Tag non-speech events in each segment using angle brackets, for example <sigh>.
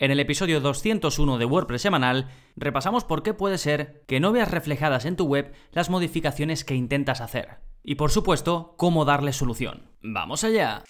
En el episodio 201 de WordPress semanal repasamos por qué puede ser que no veas reflejadas en tu web las modificaciones que intentas hacer. Y por supuesto, cómo darle solución. ¡Vamos allá!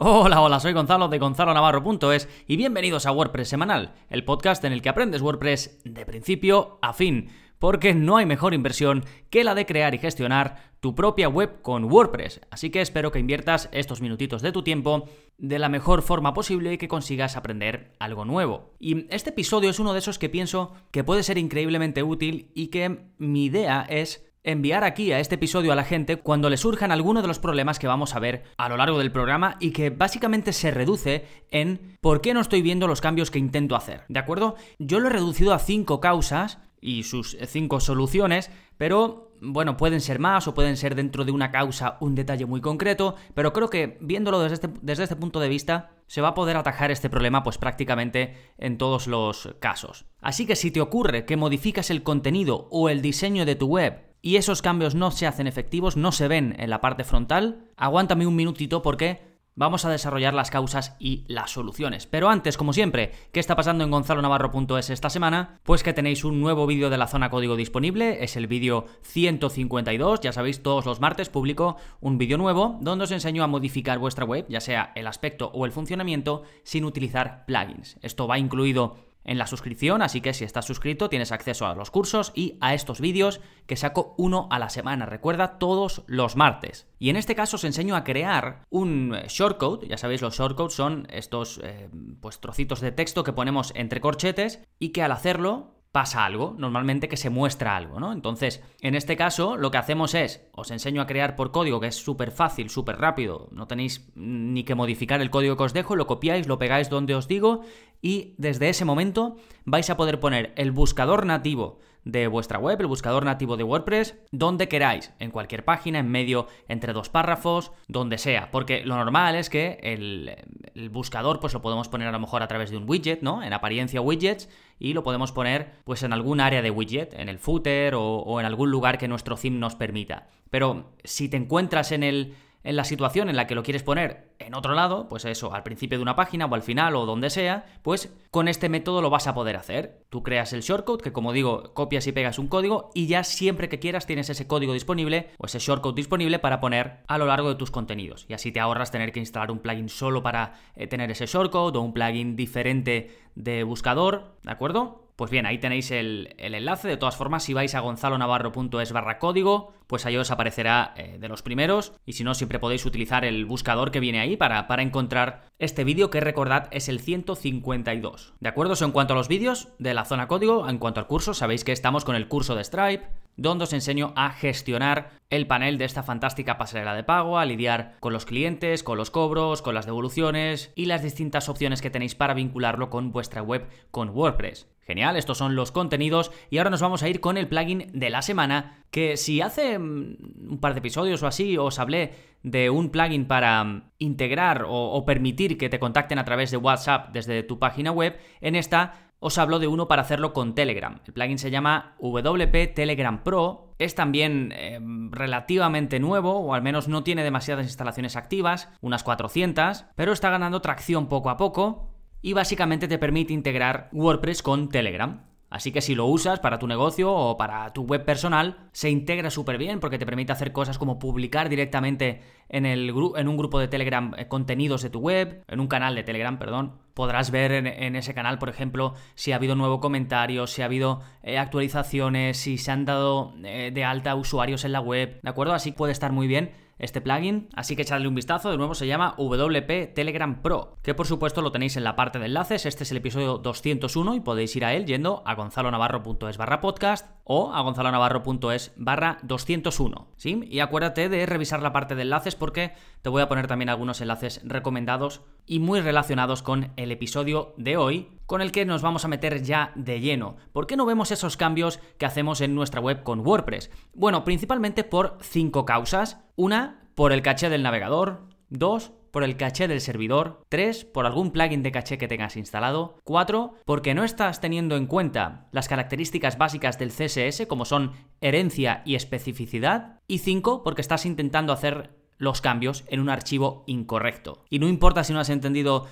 Hola, hola, soy Gonzalo de gonzalonavarro.es y bienvenidos a WordPress Semanal, el podcast en el que aprendes WordPress de principio a fin, porque no hay mejor inversión que la de crear y gestionar tu propia web con WordPress. Así que espero que inviertas estos minutitos de tu tiempo de la mejor forma posible y que consigas aprender algo nuevo. Y este episodio es uno de esos que pienso que puede ser increíblemente útil y que mi idea es enviar aquí a este episodio a la gente cuando le surjan algunos de los problemas que vamos a ver a lo largo del programa y que básicamente se reduce en por qué no estoy viendo los cambios que intento hacer. ¿De acuerdo? Yo lo he reducido a cinco causas y sus cinco soluciones, pero bueno, pueden ser más o pueden ser dentro de una causa un detalle muy concreto, pero creo que viéndolo desde este, desde este punto de vista se va a poder atajar este problema pues prácticamente en todos los casos. Así que si te ocurre que modificas el contenido o el diseño de tu web y esos cambios no se hacen efectivos, no se ven en la parte frontal, aguántame un minutito porque vamos a desarrollar las causas y las soluciones. Pero antes, como siempre, ¿qué está pasando en gonzalonavarro.es esta semana? Pues que tenéis un nuevo vídeo de la zona código disponible, es el vídeo 152, ya sabéis, todos los martes publico un vídeo nuevo donde os enseño a modificar vuestra web, ya sea el aspecto o el funcionamiento, sin utilizar plugins. Esto va incluido en la suscripción, así que si estás suscrito tienes acceso a los cursos y a estos vídeos que saco uno a la semana, recuerda todos los martes. Y en este caso os enseño a crear un shortcode, ya sabéis los shortcodes son estos eh, pues trocitos de texto que ponemos entre corchetes y que al hacerlo pasa algo, normalmente que se muestra algo, ¿no? Entonces, en este caso, lo que hacemos es, os enseño a crear por código, que es súper fácil, súper rápido, no tenéis ni que modificar el código que os dejo, lo copiáis, lo pegáis donde os digo y desde ese momento vais a poder poner el buscador nativo de vuestra web, el buscador nativo de WordPress, donde queráis, en cualquier página, en medio, entre dos párrafos, donde sea, porque lo normal es que el, buscador pues lo podemos poner a lo mejor a través de un widget, ¿no? En apariencia widgets y lo podemos poner pues en algún área de widget, en el footer o, o en algún lugar que nuestro theme nos permita. Pero si te encuentras en el en la situación en la que lo quieres poner en otro lado, pues eso, al principio de una página o al final o donde sea, pues con este método lo vas a poder hacer. Tú creas el shortcode, que como digo, copias y pegas un código y ya siempre que quieras tienes ese código disponible o ese shortcode disponible para poner a lo largo de tus contenidos. Y así te ahorras tener que instalar un plugin solo para eh, tener ese shortcode o un plugin diferente de buscador, ¿de acuerdo? Pues bien, ahí tenéis el, enlace. De todas formas, si vais a gonzalonavarro.es barra código, pues ahí os aparecerá eh, de los primeros. Y si no, siempre podéis utilizar el buscador que viene ahí para, para encontrar este vídeo, que recordad es el 152. ¿De acuerdo? Eso en cuanto a los vídeos de la zona código, en cuanto al curso, sabéis que estamos con el curso de Stripe, donde os enseño a gestionar el panel de esta fantástica pasarela de pago, a lidiar con los clientes, con los cobros, con las devoluciones y las distintas opciones que tenéis para vincularlo con vuestra web con WordPress. Genial, estos son los contenidos y ahora nos vamos a ir con el plugin de la semana, que si hace mm, un par de episodios o así os hablé de un plugin para mm, integrar o, permitir que te contacten a través de WhatsApp desde tu página web, en esta os hablo de uno para hacerlo con Telegram. El plugin se llama WP Telegram Pro. Es también eh, relativamente nuevo, o al menos no tiene demasiadas instalaciones activas, unas 400, pero está ganando tracción poco a poco y básicamente te permite integrar WordPress con Telegram. Así que si lo usas para tu negocio o para tu web personal, se integra súper bien porque te permite hacer cosas como publicar directamente en, el en un grupo de Telegram eh, contenidos de tu web, en un canal de Telegram, perdón. Podrás ver en, ese canal, por ejemplo, si ha habido nuevo comentario, si ha habido eh, actualizaciones, si se han dado eh, de alta usuarios en la web, ¿de acuerdo? Así puede estar muy bien este plugin, así que echadle un vistazo, de nuevo se llama WP Telegram Pro, que por supuesto lo tenéis en la parte de enlaces, este es el episodio 201 y podéis ir a él yendo a gonzalonavarro.es barra podcast o a gonzalonavarro.es barra 201, ¿sí? Y acuérdate de revisar la parte de enlaces porque te voy a poner también algunos enlaces recomendados y muy relacionados con el episodio de hoy, con el que nos vamos a meter ya de lleno. ¿Por qué no vemos esos cambios que hacemos en nuestra web con WordPress? Bueno, principalmente por cinco causas. Una, por el caché del navegador. Dos, por el caché del servidor, 3 por algún plugin de caché que tengas instalado, 4 porque no estás teniendo en cuenta las características básicas del CSS como son herencia y especificidad, y 5 porque estás intentando hacer los cambios en un archivo incorrecto. Y no importa si no has entendido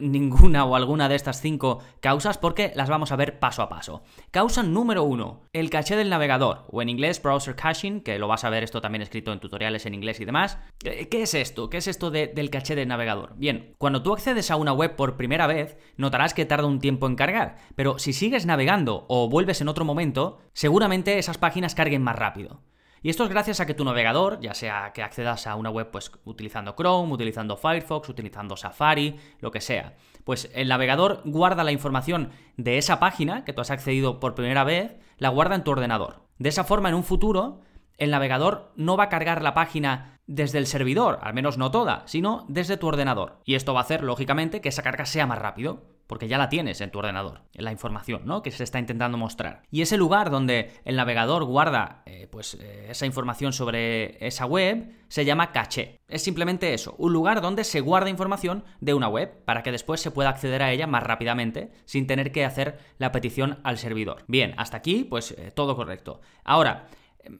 ninguna o alguna de estas cinco causas porque las vamos a ver paso a paso. Causa número uno, el caché del navegador, o en inglés browser caching, que lo vas a ver esto también escrito en tutoriales en inglés y demás. Eh, ¿Qué es esto? ¿Qué es esto del caché del navegador? Bien, cuando tú accedes a una web por primera vez, notarás que tarda un tiempo en cargar, pero si sigues navegando o vuelves en otro momento, seguramente esas páginas carguen más rápido. Y esto es gracias a que tu navegador, ya sea que accedas a una web pues utilizando Chrome, utilizando Firefox, utilizando Safari, lo que sea, pues el navegador guarda la información de esa página que tú has accedido por primera vez, la guarda en tu ordenador. De esa forma, en un futuro, el navegador no va a cargar la página desde el servidor, al menos no toda, sino desde tu ordenador. Y esto va a hacer, lógicamente, que esa carga sea más rápido porque ya la tienes en tu ordenador, en la información, ¿no? Que se está intentando mostrar. Y ese lugar donde el navegador guarda, eh, pues, eh, esa información sobre esa web se llama caché. Es simplemente eso, un lugar donde se guarda información de una web para que después se pueda acceder a ella más rápidamente sin tener que hacer la petición al servidor. Bien, hasta aquí, pues, eh, todo correcto. Ahora,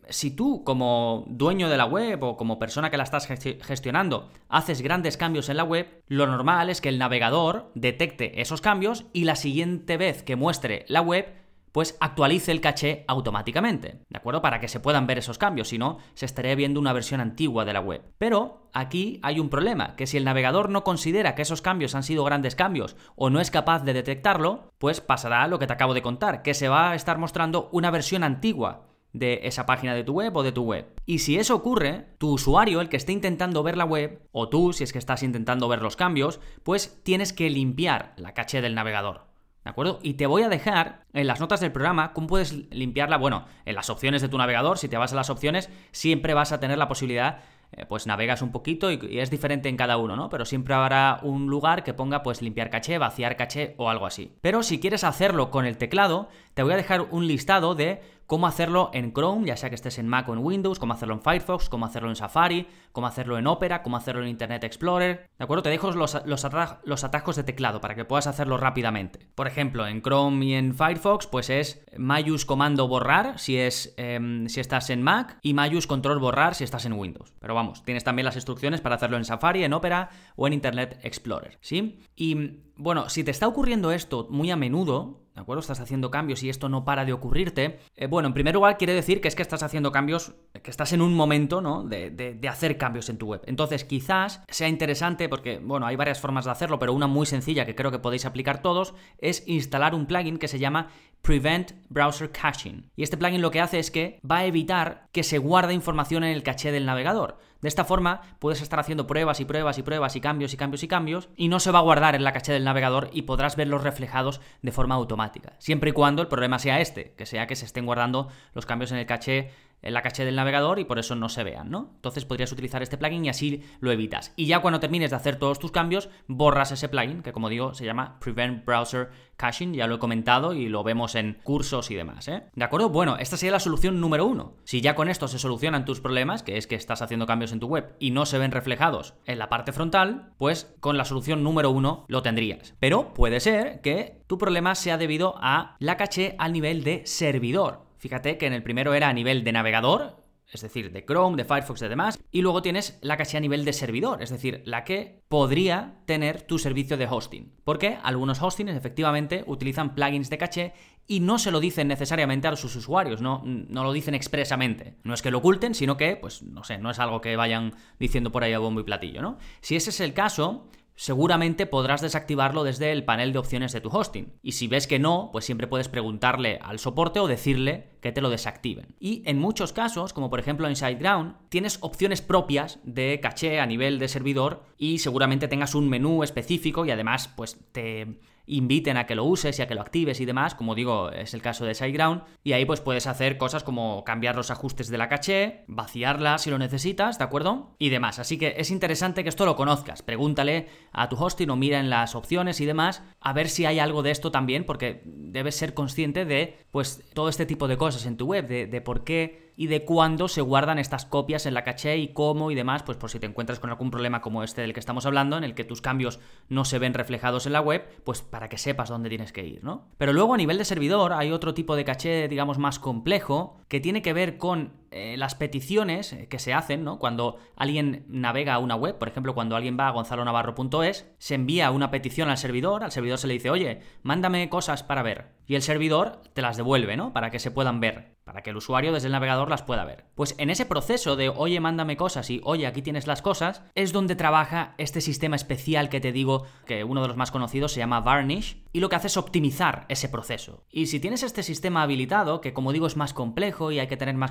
si tú como dueño de la web o como persona que la estás gestionando haces grandes cambios en la web, lo normal es que el navegador detecte esos cambios y la siguiente vez que muestre la web pues actualice el caché automáticamente, ¿de acuerdo? Para que se puedan ver esos cambios, si no, se estaría viendo una versión antigua de la web. Pero aquí hay un problema, que si el navegador no considera que esos cambios han sido grandes cambios o no es capaz de detectarlo, pues pasará lo que te acabo de contar, que se va a estar mostrando una versión antigua de esa página de tu web o de tu web. Y si eso ocurre, tu usuario, el que esté intentando ver la web, o tú, si es que estás intentando ver los cambios, pues tienes que limpiar la caché del navegador. ¿De acuerdo? Y te voy a dejar en las notas del programa cómo puedes limpiarla. Bueno, en las opciones de tu navegador, si te vas a las opciones, siempre vas a tener la posibilidad eh, pues navegas un poquito y, es diferente en cada uno, ¿no? Pero siempre habrá un lugar que ponga pues limpiar caché, vaciar caché o algo así. Pero si quieres hacerlo con el teclado, te voy a dejar un listado de cómo hacerlo en Chrome, ya sea que estés en Mac o en Windows, cómo hacerlo en Firefox, cómo hacerlo en Safari, cómo hacerlo en Opera, cómo hacerlo en Internet Explorer. ¿De acuerdo? Te dejo los, los, los atajos de teclado para que puedas hacerlo rápidamente. Por ejemplo, en Chrome y en Firefox, pues es mayus comando borrar si, es, em, si estás en Mac y mayus control borrar si estás en Windows. Pero vamos, tienes también las instrucciones para hacerlo en Safari, en Opera o en Internet Explorer. ¿Sí? Y bueno, si te está ocurriendo esto muy a menudo, ¿de acuerdo? Estás haciendo cambios y esto no para de ocurrirte. Eh, bueno, en primer lugar quiere decir que es que estás haciendo cambios, que estás en un momento, ¿no? De, de, hacer cambios en tu web. Entonces quizás sea interesante, porque, bueno, hay varias formas de hacerlo, pero una muy sencilla que creo que podéis aplicar todos, es instalar un plugin que se llama Prevent Browser Caching. Y este plugin lo que hace es que va a evitar que se guarde información en el caché del navegador. De esta forma puedes estar haciendo pruebas y pruebas y pruebas y cambios y cambios y cambios y no se va a guardar en la caché del navegador y podrás verlos reflejados de forma automática. Siempre y cuando el problema sea este, que sea que se estén guardando los cambios en el caché en la caché del navegador y por eso no se vean, ¿no? Entonces podrías utilizar este plugin y así lo evitas. Y ya cuando termines de hacer todos tus cambios, borras ese plugin, que como digo, se llama Prevent Browser Caching, ya lo he comentado y lo vemos en cursos y demás, ¿eh? ¿De acuerdo? Bueno, esta sería la solución número uno. Si ya con esto se solucionan tus problemas, que es que estás haciendo cambios en tu web y no se ven reflejados en la parte frontal, pues con la solución número uno lo tendrías. Pero puede ser que tu problema sea debido a la caché al nivel de servidor. Fíjate que en el primero era a nivel de navegador, es decir, de Chrome, de Firefox y demás, y luego tienes la caché a nivel de servidor, es decir, la que podría tener tu servicio de hosting. Porque algunos hostings efectivamente utilizan plugins de caché y no se lo dicen necesariamente a sus usuarios, no, no lo dicen expresamente. No es que lo oculten, sino que, pues, no sé, no es algo que vayan diciendo por ahí a bombo y platillo, ¿no? Si ese es el caso, seguramente podrás desactivarlo desde el panel de opciones de tu hosting. Y si ves que no, pues siempre puedes preguntarle al soporte o decirle que te lo desactiven. Y en muchos casos, como por ejemplo en SiteGround, tienes opciones propias de caché a nivel de servidor y seguramente tengas un menú específico y además pues te inviten a que lo uses y a que lo actives y demás, como digo, es el caso de SiteGround, y ahí pues puedes hacer cosas como cambiar los ajustes de la caché, vaciarla si lo necesitas, ¿de acuerdo? Y demás, así que es interesante que esto lo conozcas, pregúntale a tu hosting o mira en las opciones y demás, a ver si hay algo de esto también, porque debes ser consciente de pues todo este tipo de cosas en tu web, de, de por qué y de cuándo se guardan estas copias en la caché y cómo y demás, pues por si te encuentras con algún problema como este del que estamos hablando, en el que tus cambios no se ven reflejados en la web, pues para que sepas dónde tienes que ir, ¿no? Pero luego a nivel de servidor hay otro tipo de caché, digamos, más complejo, que tiene que ver con eh, las peticiones que se hacen, ¿no? Cuando alguien navega a una web, por ejemplo, cuando alguien va a gonzalonavarro.es, se envía una petición al servidor, al servidor se le dice, oye, mándame cosas para ver. Y el servidor te las devuelve, ¿no? Para que se puedan ver para que el usuario desde el navegador las pueda ver. Pues en ese proceso de oye, mándame cosas y oye, aquí tienes las cosas, es donde trabaja este sistema especial que te digo, que uno de los más conocidos se llama Varnish, y lo que hace es optimizar ese proceso. Y si tienes este sistema habilitado, que como digo es más complejo y hay que tener más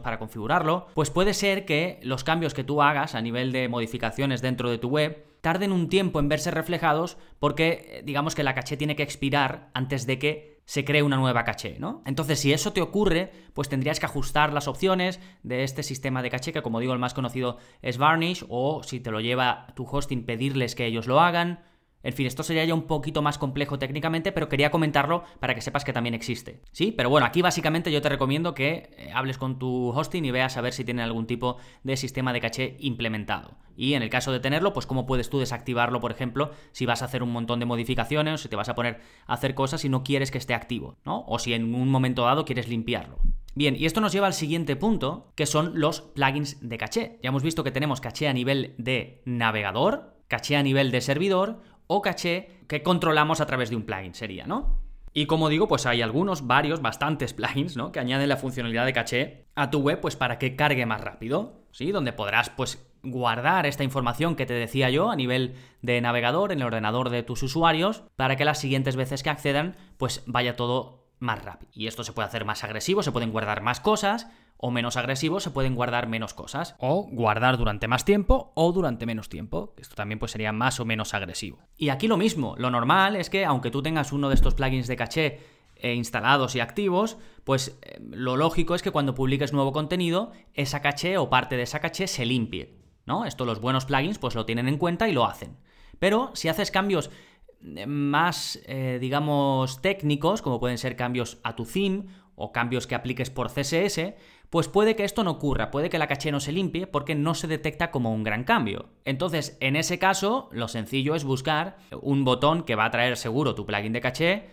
para configurarlo, pues puede ser que los cambios que tú hagas a nivel de modificaciones dentro de tu web tarden un tiempo en verse reflejados porque digamos que la caché tiene que expirar antes de que se cree una nueva caché, ¿no? Entonces, si eso te ocurre, pues tendrías que ajustar las opciones de este sistema de caché, que como digo, el más conocido es Varnish, o si te lo lleva tu hosting, pedirles que ellos lo hagan. En fin, esto sería ya un poquito más complejo técnicamente, pero quería comentarlo para que sepas que también existe. ¿Sí? Pero bueno, aquí básicamente yo te recomiendo que eh, hables con tu hosting y veas a ver si tienen algún tipo de sistema de caché implementado. Y en el caso de tenerlo, pues cómo puedes tú desactivarlo, por ejemplo, si vas a hacer un montón de modificaciones o si te vas a poner a hacer cosas y no quieres que esté activo, ¿no? O si en un momento dado quieres limpiarlo. Bien, y esto nos lleva al siguiente punto, que son los plugins de caché. Ya hemos visto que tenemos caché a nivel de navegador, caché a nivel de servidor o caché que controlamos a través de un plugin, sería, ¿no? Y como digo, pues hay algunos, varios, bastantes <laughs> plugins, ¿no? Que añaden la funcionalidad de caché a tu web, pues para que cargue más rápido, ¿sí? Donde podrás, pues, guardar esta información que te decía yo a nivel de navegador en el ordenador de tus usuarios para que las siguientes veces que accedan, pues vaya todo más rápido. Y esto se puede hacer más agresivo, se pueden guardar más cosas, o menos agresivos se pueden guardar menos cosas. O guardar durante más tiempo o durante menos tiempo. Esto también pues sería más o menos agresivo. Y aquí lo mismo, lo normal es que aunque tú tengas uno de estos plugins de caché eh, instalados y activos, pues eh, lo lógico es que cuando publiques nuevo contenido, esa caché o parte de esa caché se limpie. ¿No? Esto los buenos plugins pues lo tienen en cuenta y lo hacen. Pero si haces cambios eh, más, digamos, técnicos, como pueden ser cambios a tu theme o cambios que apliques por CSS, pues puede que esto no ocurra, puede que la caché no se limpie porque no se detecta como un gran cambio. Entonces, en ese caso, lo sencillo es buscar un botón que va a traer seguro tu plugin de caché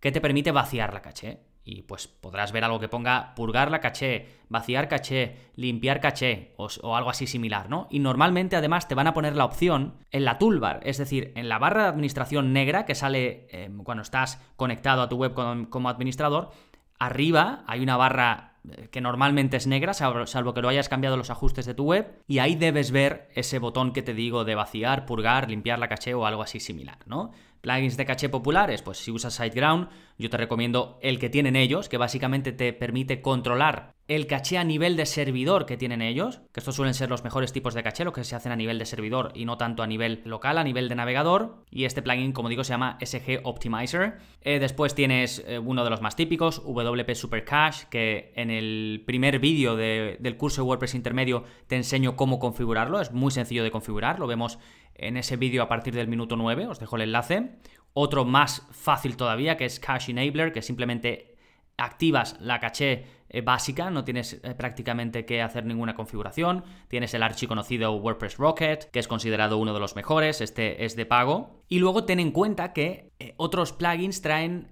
que te permite vaciar la caché. Y pues podrás ver algo que ponga purgar la caché, vaciar caché, limpiar caché o, algo así similar, ¿no? Y normalmente además te van a poner la opción en la toolbar, es decir, en la barra de administración negra que sale eh, cuando estás conectado a tu web como administrador, arriba hay una barra que normalmente es negra, salvo que lo hayas cambiado los ajustes de tu web, y ahí debes ver ese botón que te digo de vaciar, purgar, limpiar la caché o algo así similar, ¿no? Plugins de caché populares, pues si usas SiteGround, yo te recomiendo el que tienen ellos, que básicamente te permite controlar el caché a nivel de servidor que tienen ellos, que estos suelen ser los mejores tipos de caché, lo que se hacen a nivel de servidor y no tanto a nivel local, a nivel de navegador. Y este plugin, como digo, se llama SG Optimizer. Eh, después tienes eh, uno de los más típicos, WP Super Cache, que en el primer vídeo del curso de WordPress intermedio te enseño cómo configurarlo. Es muy sencillo de configurar, lo vemos en ese vídeo a partir del minuto 9, os dejo el enlace. Otro más fácil todavía, que es Cache Enabler, que simplemente activas la caché eh, básica, no tienes eh, prácticamente que hacer ninguna configuración. Tienes el archiconocido WordPress Rocket, que es considerado uno de los mejores, este es de pago. Y luego ten en cuenta que eh, otros plugins traen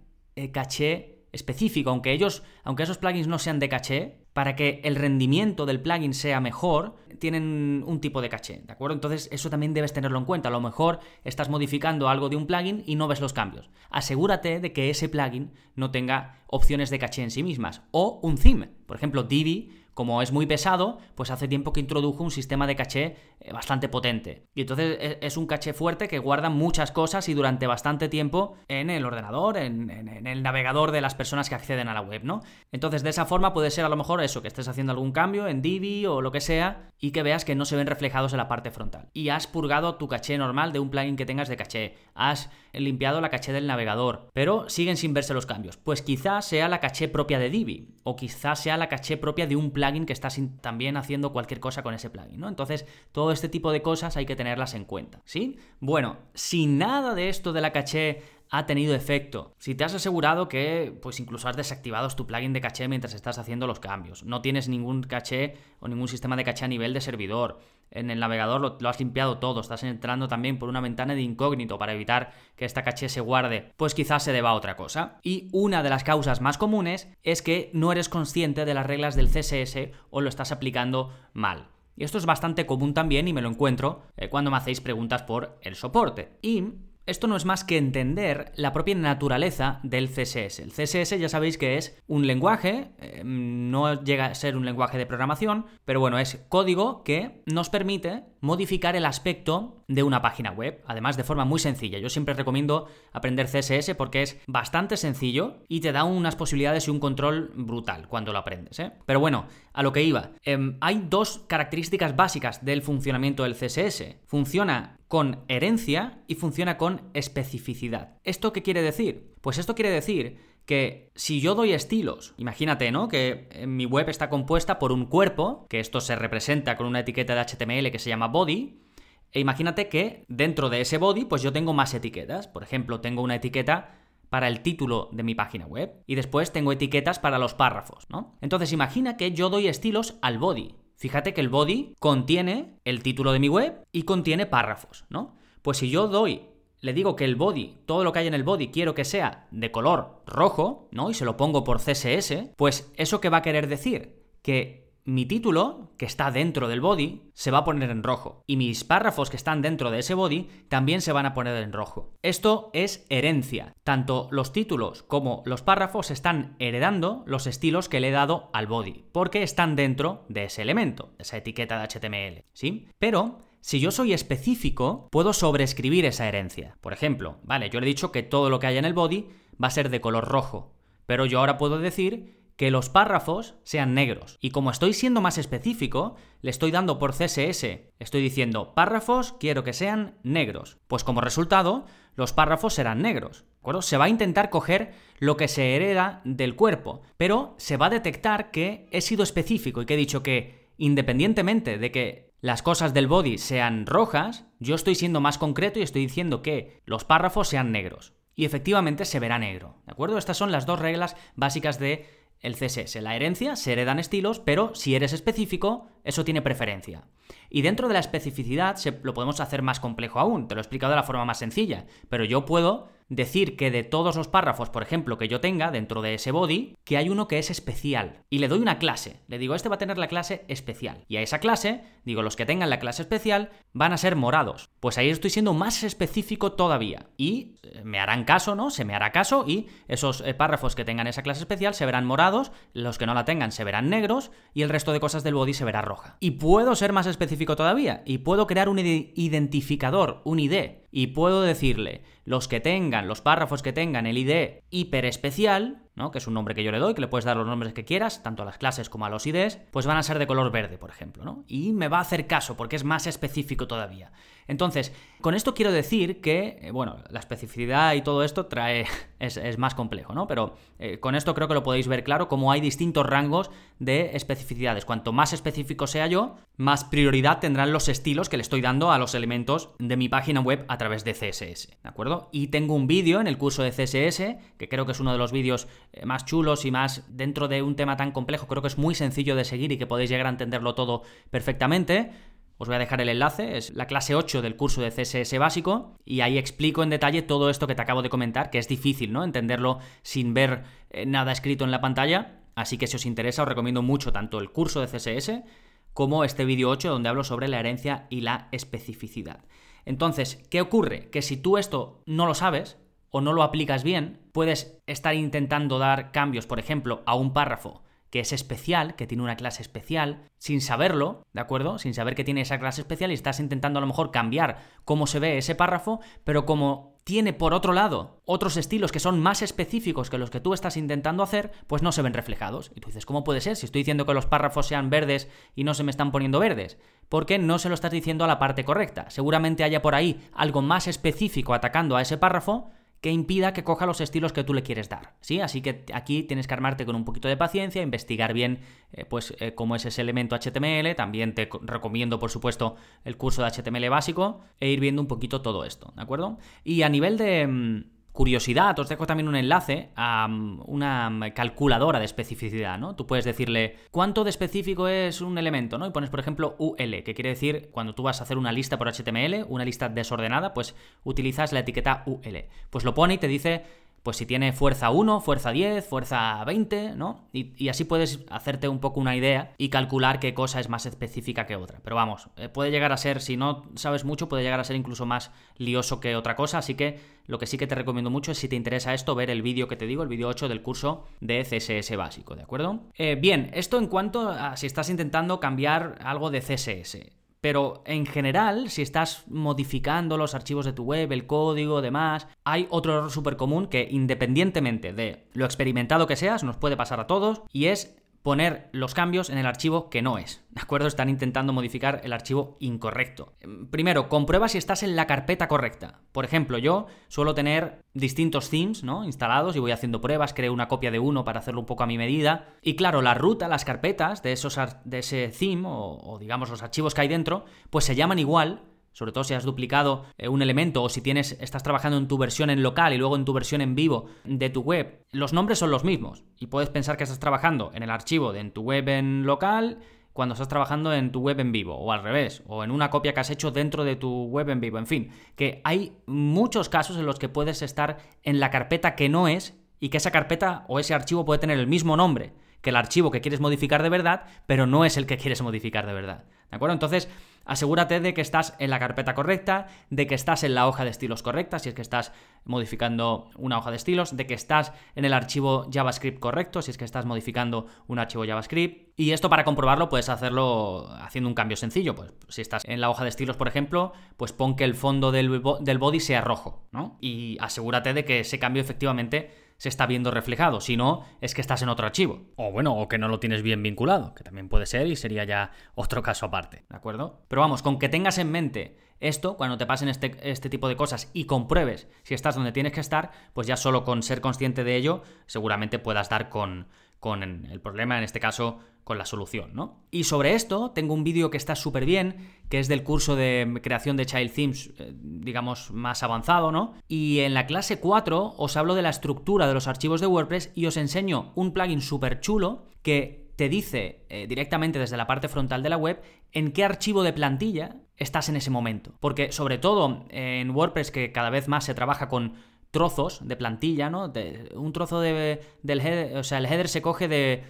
caché específico, aunque ellos, aunque esos plugins no sean de caché, para que el rendimiento del plugin sea mejor, tienen un tipo de caché, ¿de acuerdo? Entonces eso también debes tenerlo en cuenta. A lo mejor estás modificando algo de un plugin y no ves los cambios. Asegúrate de que ese plugin no tenga opciones de caché en sí mismas. O un theme. Por ejemplo, Divi como es muy pesado, pues hace tiempo que introdujo un sistema de caché eh, bastante potente. Y entonces e, es un caché fuerte que guarda muchas cosas y durante bastante tiempo en el ordenador, en, el navegador de las personas que acceden a la web, ¿no? Entonces de esa forma puede ser a lo mejor eso, que estés haciendo algún cambio en Divi o lo que sea y que veas que no se ven reflejados en la parte frontal. Y has purgado tu caché normal de un plugin que tengas de caché. Has limpiado la caché del navegador, pero siguen sin verse los cambios. Pues quizás sea la caché propia de Divi o quizás sea la caché propia de un plugin que estás también haciendo cualquier cosa con ese plugin, ¿no? Entonces, todo este tipo de cosas hay que tenerlas en cuenta, ¿sí? Bueno, si nada de esto de la caché ha tenido efecto. Si te has asegurado que, pues incluso has desactivado tu plugin de caché mientras estás haciendo los cambios. No tienes ningún caché o ningún sistema de caché a nivel de servidor. En el navegador lo, has limpiado todo. Estás entrando también por una ventana de incógnito para evitar que esta caché se guarde. Pues quizás se deba a otra cosa. Y una de las causas más comunes es que no eres consciente de las reglas del CSS o lo estás aplicando mal. Y esto es bastante común también y me lo encuentro eh, cuando me hacéis preguntas por el soporte. Y esto no es más que entender la propia naturaleza del CSS. El CSS ya sabéis que es un lenguaje, eh, no llega a ser un lenguaje de programación, pero bueno, es código que nos permite modificar el aspecto de una página web, además de forma muy sencilla. Yo siempre recomiendo aprender CSS porque es bastante sencillo y te da unas posibilidades y un control brutal cuando lo aprendes. ¿eh? Pero bueno, a lo que iba. Em, hay dos características básicas del funcionamiento del CSS. Funciona con herencia y funciona con especificidad. ¿Esto qué quiere decir? Pues esto quiere decir que si yo doy estilos, imagínate, ¿no? Que mi web está compuesta por un cuerpo, que esto se representa con una etiqueta de HTML que se llama body, e imagínate que dentro de ese body, pues yo tengo más etiquetas. Por ejemplo, tengo una etiqueta para el título de mi página web y después tengo etiquetas para los párrafos, ¿no? Entonces imagina que yo doy estilos al body. Fíjate que el body contiene el título de mi web y contiene párrafos, ¿no? Pues si yo doy, le digo que el body, todo lo que hay en el body, quiero que sea de color rojo, ¿no? Y se lo pongo por CSS, pues eso que va a querer decir que mi título, que está dentro del body, se va a poner en rojo. Y mis párrafos que están dentro de ese body también se van a poner en rojo. Esto es herencia. Tanto los títulos como los párrafos están heredando los estilos que le he dado al body, porque están dentro de ese elemento, esa etiqueta de HTML. ¿Sí? Pero si yo soy específico, puedo sobreescribir esa herencia. Por ejemplo, vale, yo le he dicho que todo lo que haya en el body va a ser de color rojo, pero yo ahora puedo decir que los párrafos sean negros. Y como estoy siendo más específico, le estoy dando por CSS, estoy diciendo párrafos quiero que sean negros. Pues como resultado, los párrafos serán negros. ¿De Se va a intentar coger lo que se hereda del cuerpo, pero se va a detectar que he sido específico y que he dicho que independientemente de que las cosas del body sean rojas, yo estoy siendo más concreto y estoy diciendo que los párrafos sean negros. Y efectivamente se verá negro. ¿De acuerdo? Estas son las dos reglas básicas de el CSS. La herencia se heredan estilos, pero si eres específico, eso tiene preferencia. Y dentro de la especificidad se, lo podemos hacer más complejo aún, te lo he explicado de la forma más sencilla, pero yo puedo decir que de todos los párrafos, por ejemplo, que yo tenga dentro de ese body, que hay uno que es especial. Y le doy una clase. Le digo, este va a tener la clase especial. Y a esa clase, digo, los que tengan la clase especial van a ser morados. Pues ahí estoy siendo más específico todavía. Y eh, me harán caso, ¿no? Se me hará caso y esos eh, párrafos que tengan esa clase especial se verán morados, los que no la tengan se verán negros y el resto de cosas del body se verá roja. Y puedo ser más específico todavía y puedo crear un identificador, un ID y puedo decirle los que tengan, los párrafos que tengan el ID hiper especial, ¿no? que es un nombre que yo le doy, que le puedes dar los nombres que quieras, tanto a las clases como a los IDs, pues van a ser de color verde, por ejemplo, ¿no? Y me va a hacer caso porque es más específico todavía. Entonces, con esto quiero decir que, eh, bueno, la especificidad y todo esto trae, <laughs> es, más complejo, ¿no? Pero eh, con esto creo que lo podéis ver claro, como hay distintos rangos de especificidades. Cuanto más específico sea yo, más prioridad tendrán los estilos que le estoy dando a los elementos de mi página web a través de CSS, ¿de acuerdo? Y tengo un vídeo en el curso de CSS, que creo que es uno de los vídeos más chulos y más dentro de un tema tan complejo, creo que es muy sencillo de seguir y que podéis llegar a entenderlo todo perfectamente os voy a dejar el enlace, es la clase 8 del curso de CSS básico y ahí explico en detalle todo esto que te acabo de comentar, que es difícil, ¿no? Entenderlo sin ver eh, nada escrito en la pantalla, así que si os interesa os recomiendo mucho tanto el curso de CSS como este vídeo 8 donde hablo sobre la herencia y la especificidad. Entonces, ¿qué ocurre? Que si tú esto no lo sabes o no lo aplicas bien, puedes estar intentando dar cambios, por ejemplo, a un párrafo que es especial, que tiene una clase especial, sin saberlo, ¿de acuerdo? Sin saber que tiene esa clase especial y estás intentando a lo mejor cambiar cómo se ve ese párrafo, pero como tiene por otro lado otros estilos que son más específicos que los que tú estás intentando hacer, pues no se ven reflejados. Y tú dices, ¿cómo puede ser si estoy diciendo que los párrafos sean verdes y no se me están poniendo verdes? Porque no se lo estás diciendo a la parte correcta. Seguramente haya por ahí algo más específico atacando a ese párrafo que impida que coja los estilos que tú le quieres dar, ¿sí? Así que aquí tienes que armarte con un poquito de paciencia, investigar bien, eh, pues, eh, cómo es ese elemento HTML, también te recomiendo, por supuesto, el curso de HTML básico, e ir viendo un poquito todo esto, ¿de acuerdo? Y a nivel de... Curiosidad, os dejo también un enlace a mm, una mm, calculadora de especificidad, ¿no? Tú puedes decirle cuánto de específico es un elemento, ¿no? Y pones, por ejemplo, UL, que quiere decir cuando tú vas a hacer una lista por HTML, una lista desordenada, pues utilizas la etiqueta UL. Pues lo pone y te dice pues si tiene fuerza 1, fuerza 10, fuerza 20, ¿no? Y, así puedes hacerte un poco una idea y calcular qué cosa es más específica que otra. Pero vamos, eh, puede llegar a ser, si no sabes mucho, puede llegar a ser incluso más lioso que otra cosa. Así que lo que sí que te recomiendo mucho es, si te interesa esto, ver el vídeo que te digo, el vídeo 8 del curso de CSS básico, ¿de acuerdo? Eh, bien, esto en cuanto a si estás intentando cambiar algo de CSS. Pero en general, si estás modificando los archivos de tu web, el código, demás, hay otro error súper común que independientemente de lo experimentado que seas, nos puede pasar a todos, y es poner los cambios en el archivo que no es. ¿De acuerdo? Están intentando modificar el archivo incorrecto. Primero, comprueba si estás en la carpeta correcta. Por ejemplo, yo suelo tener distintos themes ¿no? instalados y voy haciendo pruebas, creo una copia de uno para hacerlo un poco a mi medida. Y claro, la ruta, las carpetas de, esos, de ese theme o, o digamos los archivos que hay dentro, pues se llaman igual sobre todo si has duplicado eh, un elemento o si tienes, estás trabajando en tu versión en local y luego en tu versión en vivo de tu web, los nombres son los mismos. Y puedes pensar que estás trabajando en el archivo de en tu web en local cuando estás trabajando en tu web en vivo, o al revés, o en una copia que has hecho dentro de tu web en vivo. En fin, que hay muchos casos en los que puedes estar en la carpeta que no es y que esa carpeta o ese archivo puede tener el mismo nombre que el archivo que quieres modificar de verdad, pero no es el que quieres modificar de verdad. ¿De acuerdo? Entonces, asegúrate de que estás en la carpeta correcta, de que estás en la hoja de estilos correcta, si es que estás modificando una hoja de estilos, de que estás en el archivo JavaScript correcto, si es que estás modificando un archivo JavaScript. Y esto para comprobarlo puedes hacerlo haciendo un cambio sencillo. Pues si estás en la hoja de estilos, por ejemplo, pues pon que el fondo del, del body sea rojo, ¿no? Y asegúrate de que ese cambio efectivamente se está viendo reflejado. Si no, es que estás en otro archivo. O bueno, o que no lo tienes bien vinculado, que también puede ser y sería ya otro caso aparte. ¿De acuerdo? Pero vamos, con que tengas en mente esto, cuando te pasen este, este, tipo de cosas y compruebes si estás donde tienes que estar, pues ya solo con ser consciente de ello, seguramente puedas dar con, con el problema, en este caso, con la solución, ¿no? Y sobre esto tengo un vídeo que está súper bien, que es del curso de creación de Child Themes, eh, digamos, más avanzado, ¿no? Y en la clase 4 os hablo de la estructura de los archivos de WordPress y os enseño un plugin súper chulo que te dice eh, directamente desde la parte frontal de la web en qué archivo de plantilla estás en ese momento. Porque sobre todo en WordPress que cada vez más se trabaja con trozos de plantilla, ¿no? un trozo de, del header, o sea, el header se coge de,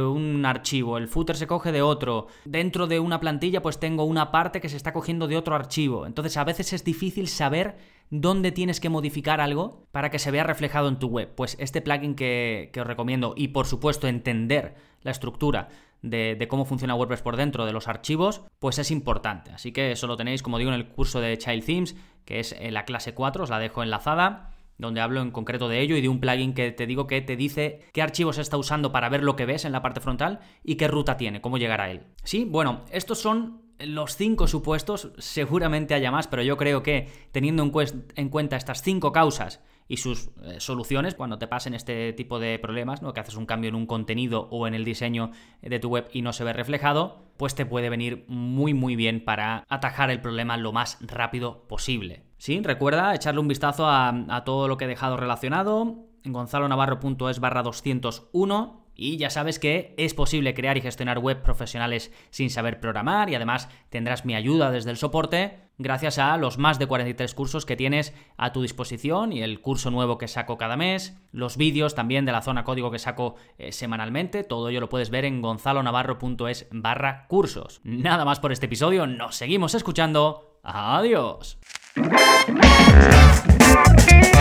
un archivo, el footer se coge de otro. Dentro de una plantilla pues tengo una parte que se está cogiendo de otro archivo. Entonces a veces es difícil saber dónde tienes que modificar algo para que se vea reflejado en tu web. Pues este plugin que, os recomiendo y por supuesto entender la estructura de, de, cómo funciona WordPress por dentro de los archivos, pues es importante. Así que eso lo tenéis, como digo, en el curso de Child Themes, que es en la clase 4, os la dejo enlazada donde hablo en concreto de ello y de un plugin que te digo que te dice qué archivos está usando para ver lo que ves en la parte frontal y qué ruta tiene, cómo llegar a él. Sí, bueno, estos son los cinco supuestos, seguramente haya más, pero yo creo que teniendo en, cuenta estas cinco causas y sus eh, soluciones cuando te pasen este tipo de problemas, ¿no? que haces un cambio en un contenido o en el diseño de tu web y no se ve reflejado, pues te puede venir muy muy bien para atajar el problema lo más rápido posible. Sí, recuerda echarle un vistazo a, todo lo que he dejado relacionado en gonzalonavarro.es barra 201 y ya sabes que es posible crear y gestionar web profesionales sin saber programar y además tendrás mi ayuda desde el soporte gracias a los más de 43 cursos que tienes a tu disposición y el curso nuevo que saco cada mes, los vídeos también de la zona código que saco eh, semanalmente, todo ello lo puedes ver en gonzalonavarro.es barra cursos. Nada más por este episodio, nos seguimos escuchando, adiós. Thank you.